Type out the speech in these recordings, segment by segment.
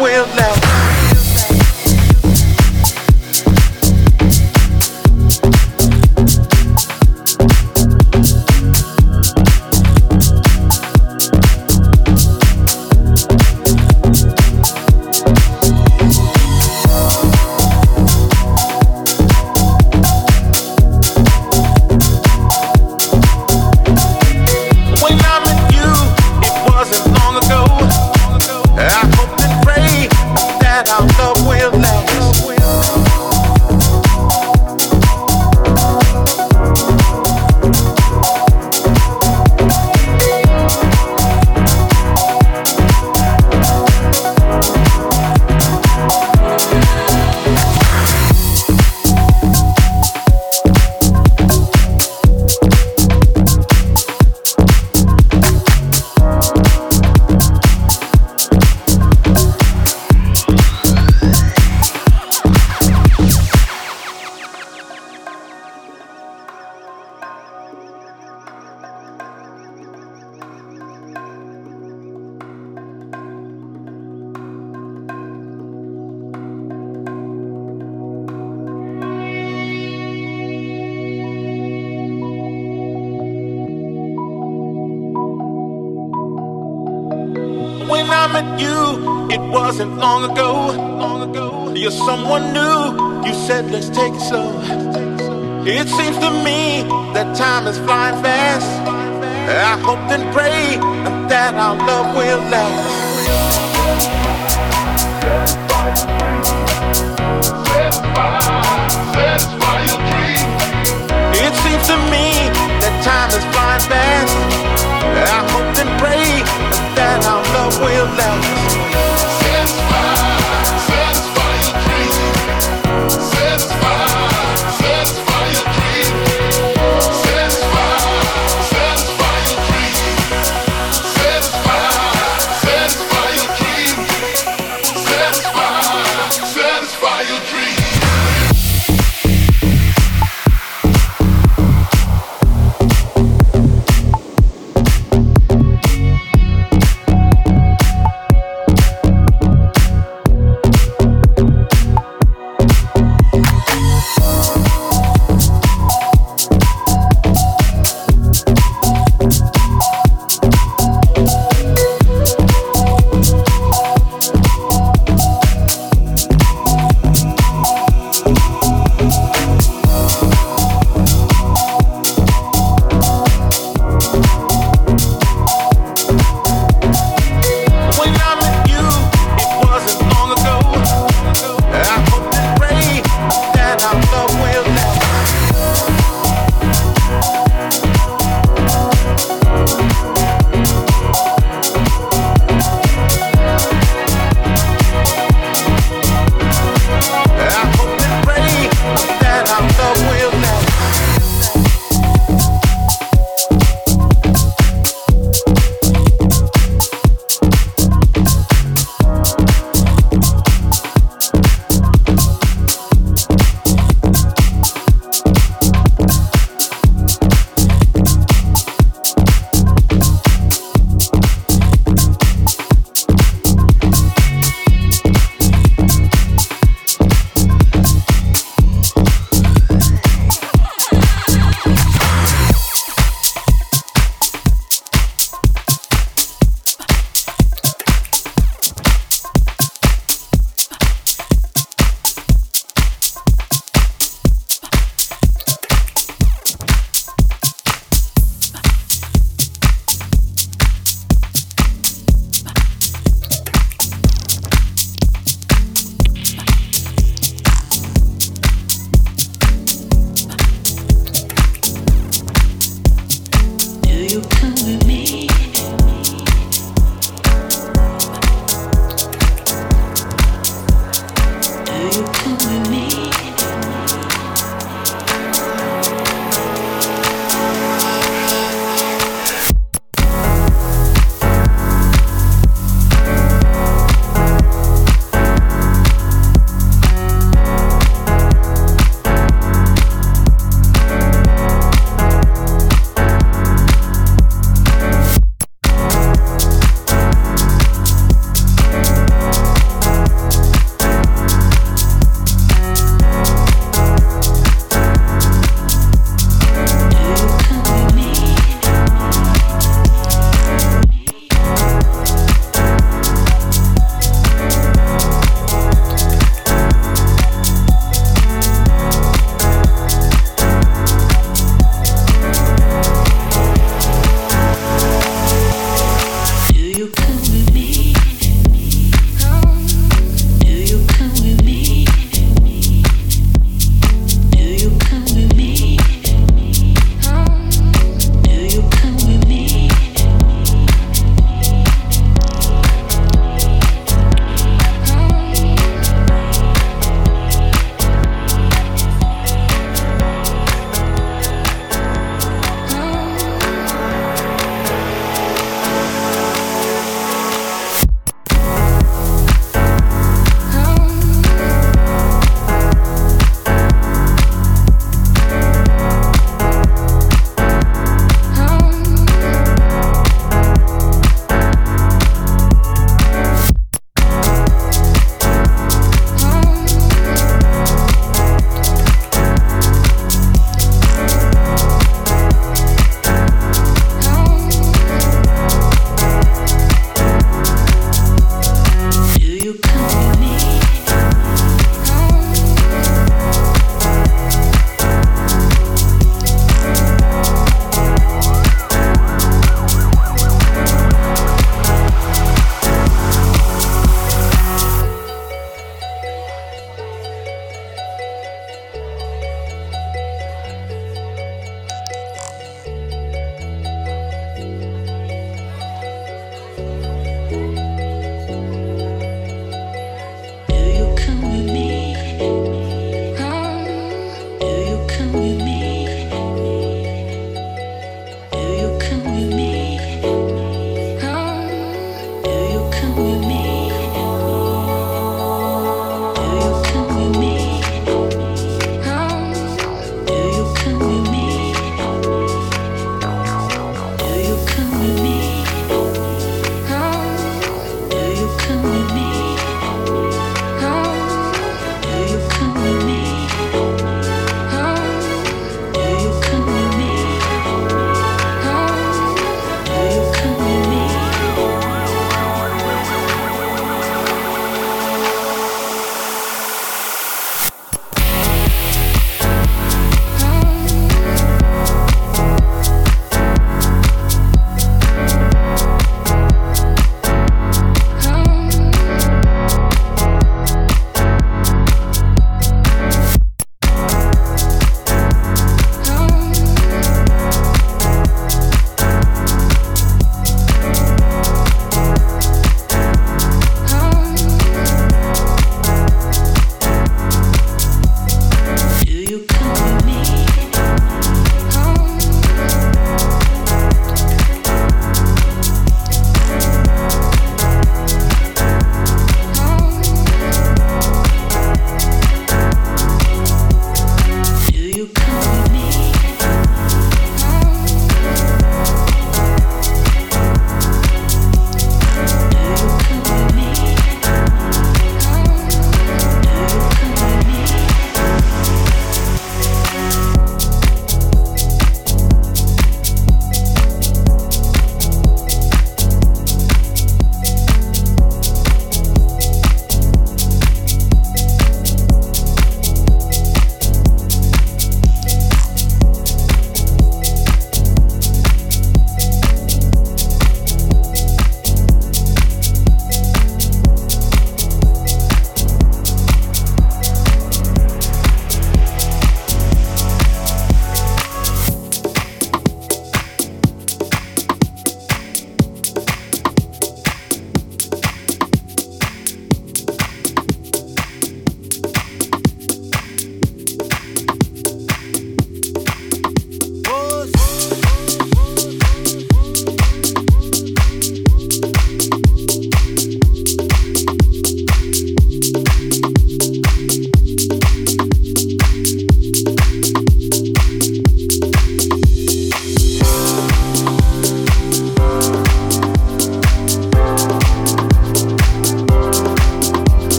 will long ago, long ago. You're someone new. You said, let's take it slow. It seems to me that time is flying fast. I hope and pray that our love will last. It seems to me that time is flying fast. I hope and pray that our love will last. Bye.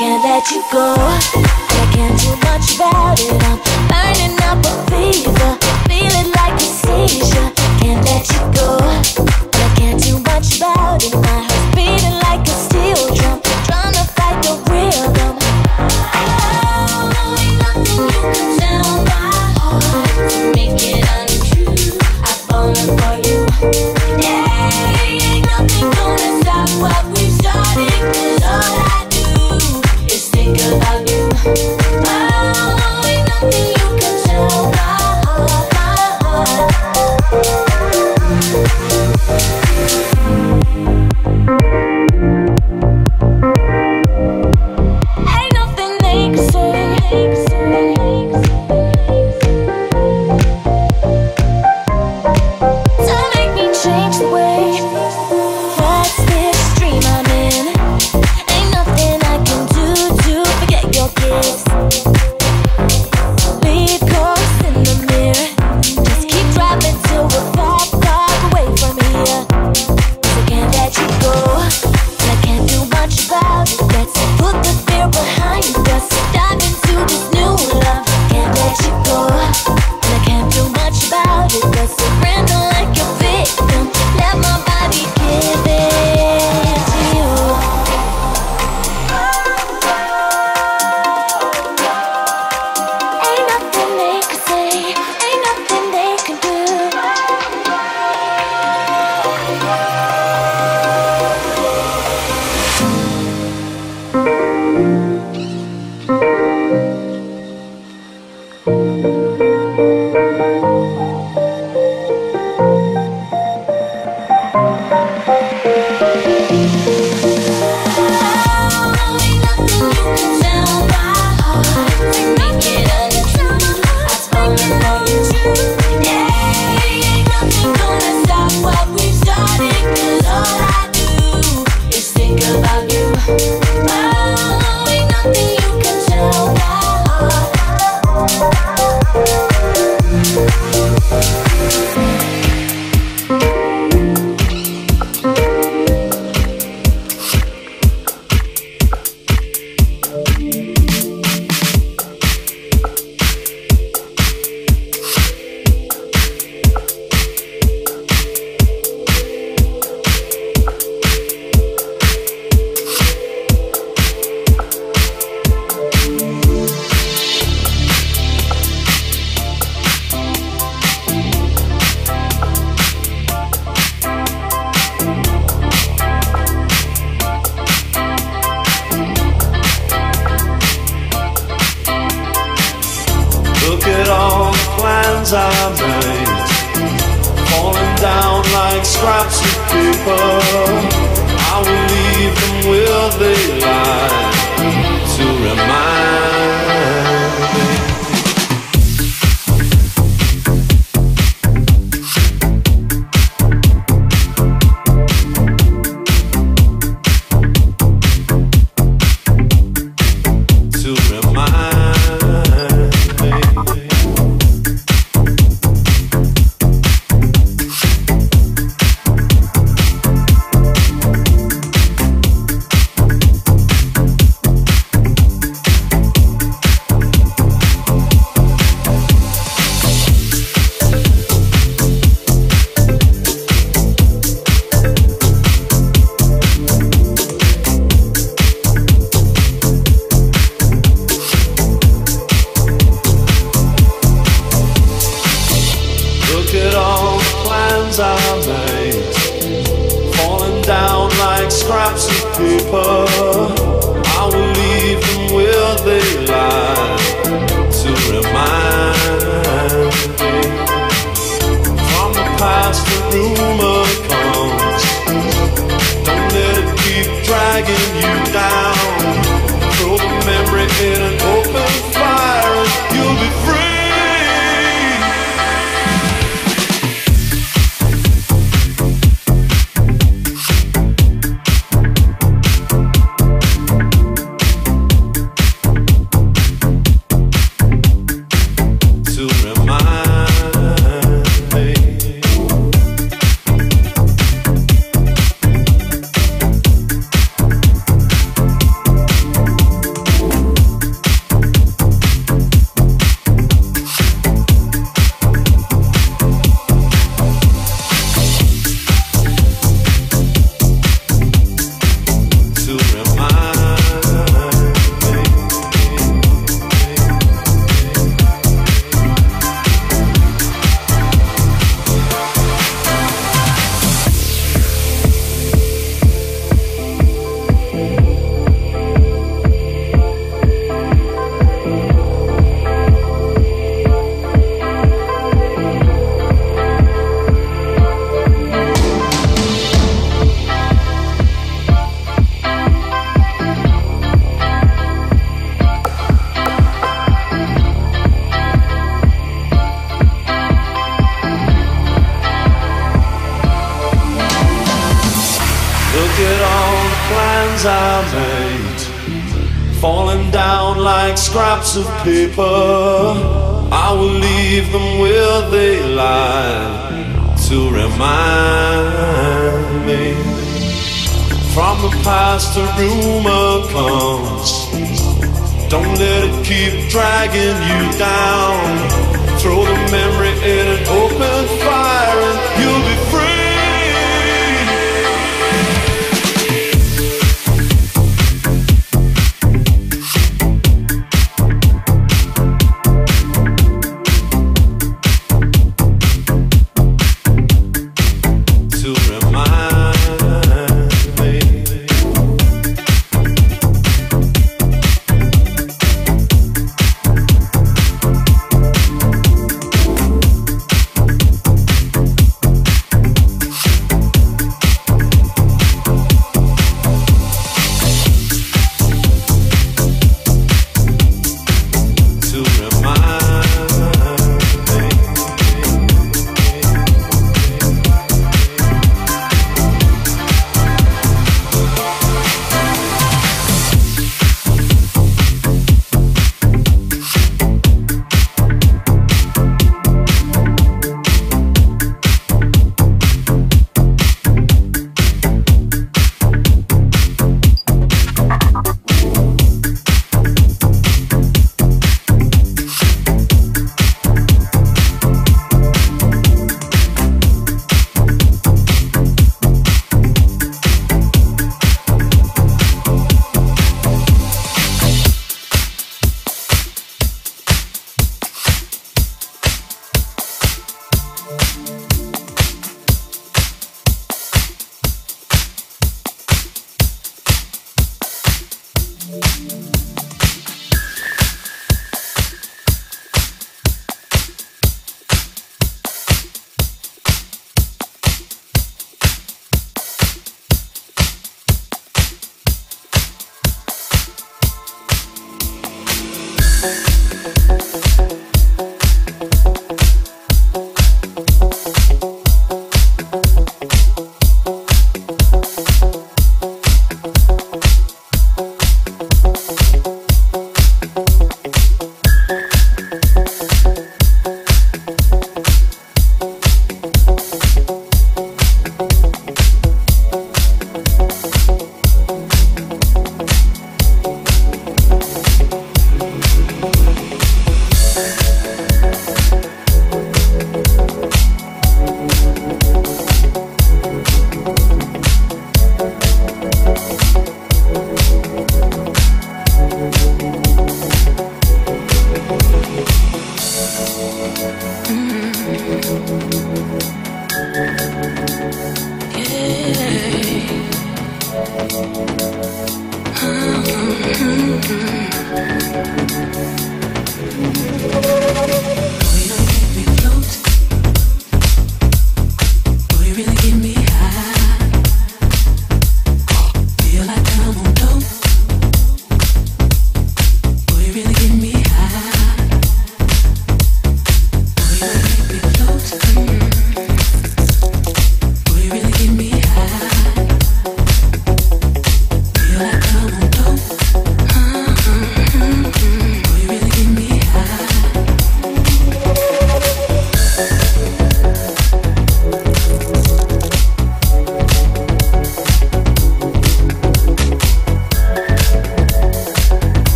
Love will last. make Look at all the plans I made, falling down like scraps of paper. I will leave them where they lie to remind. Of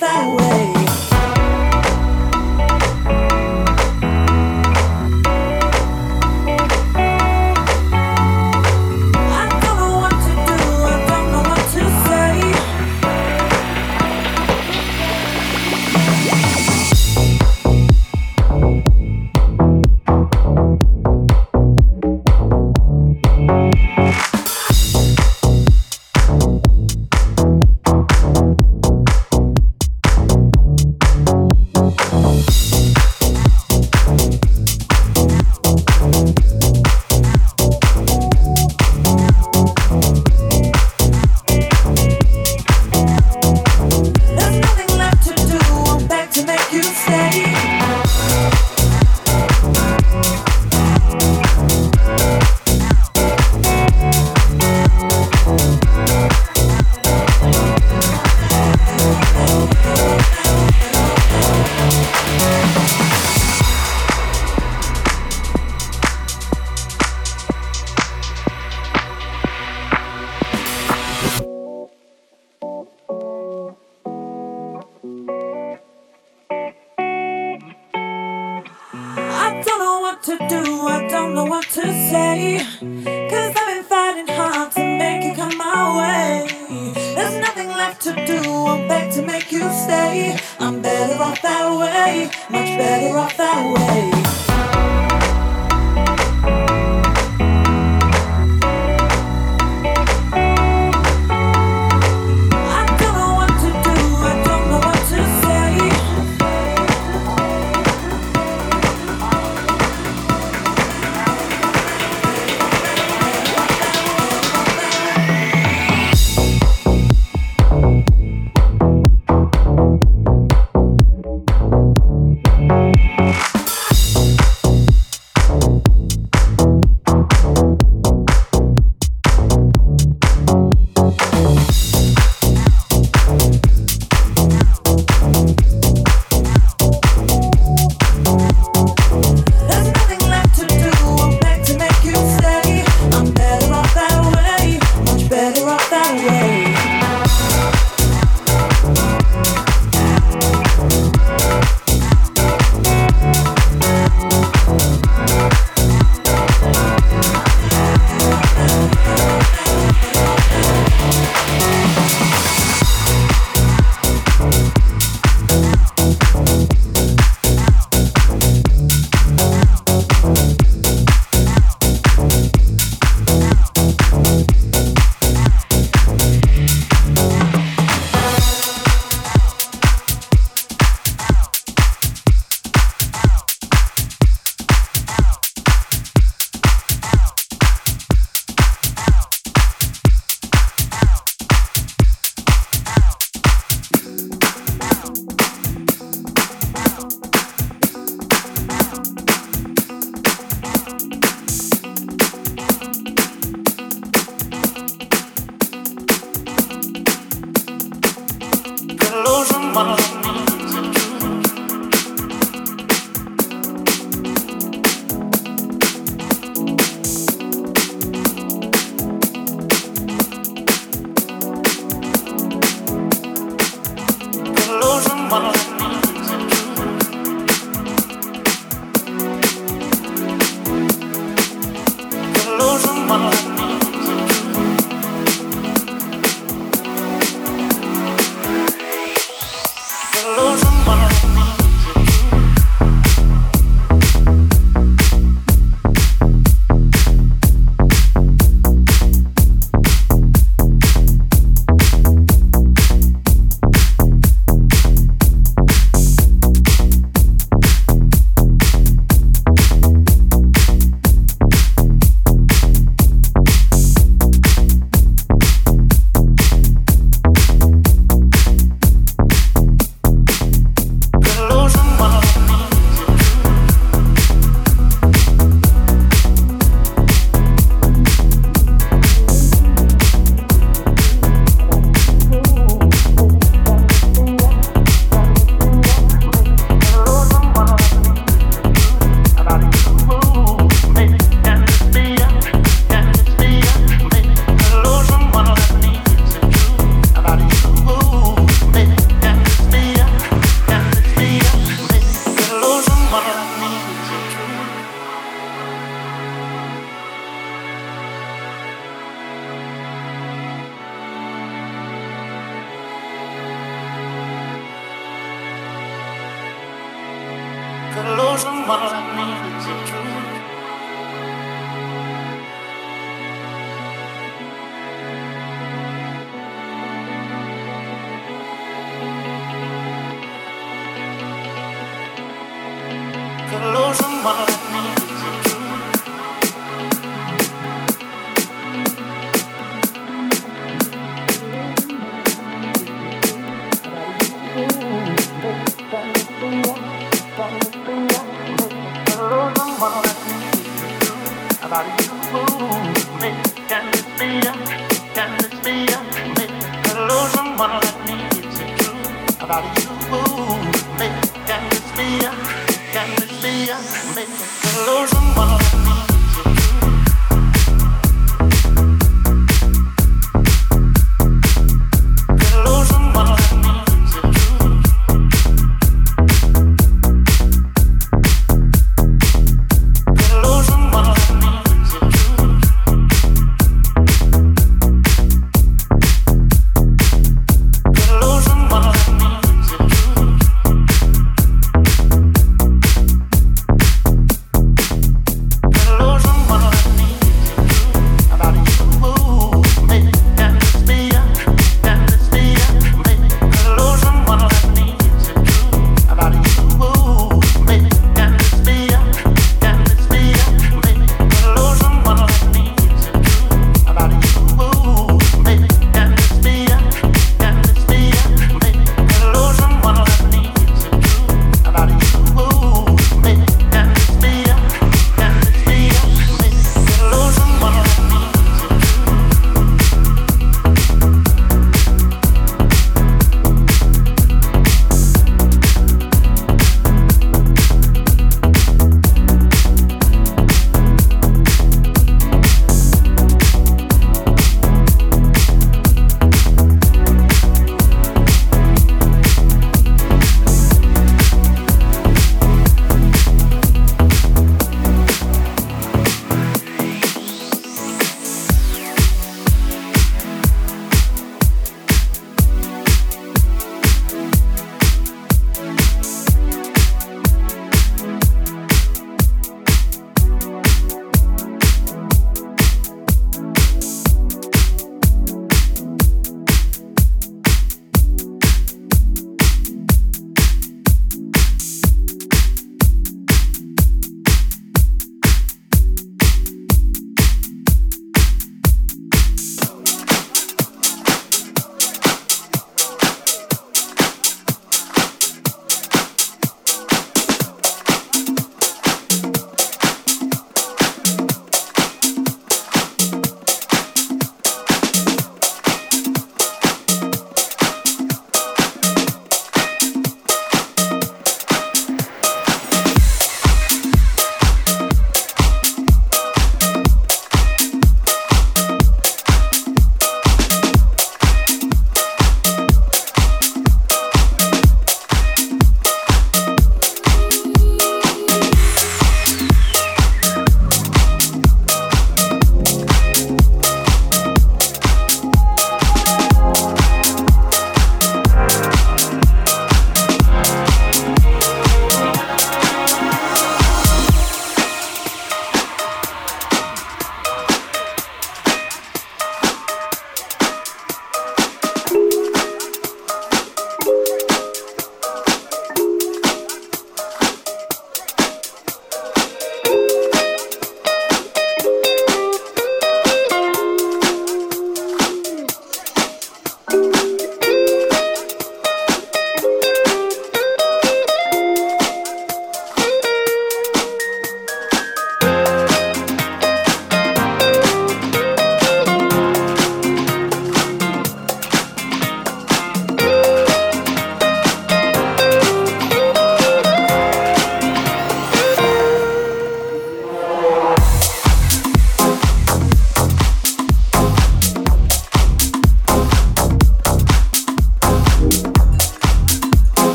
that way.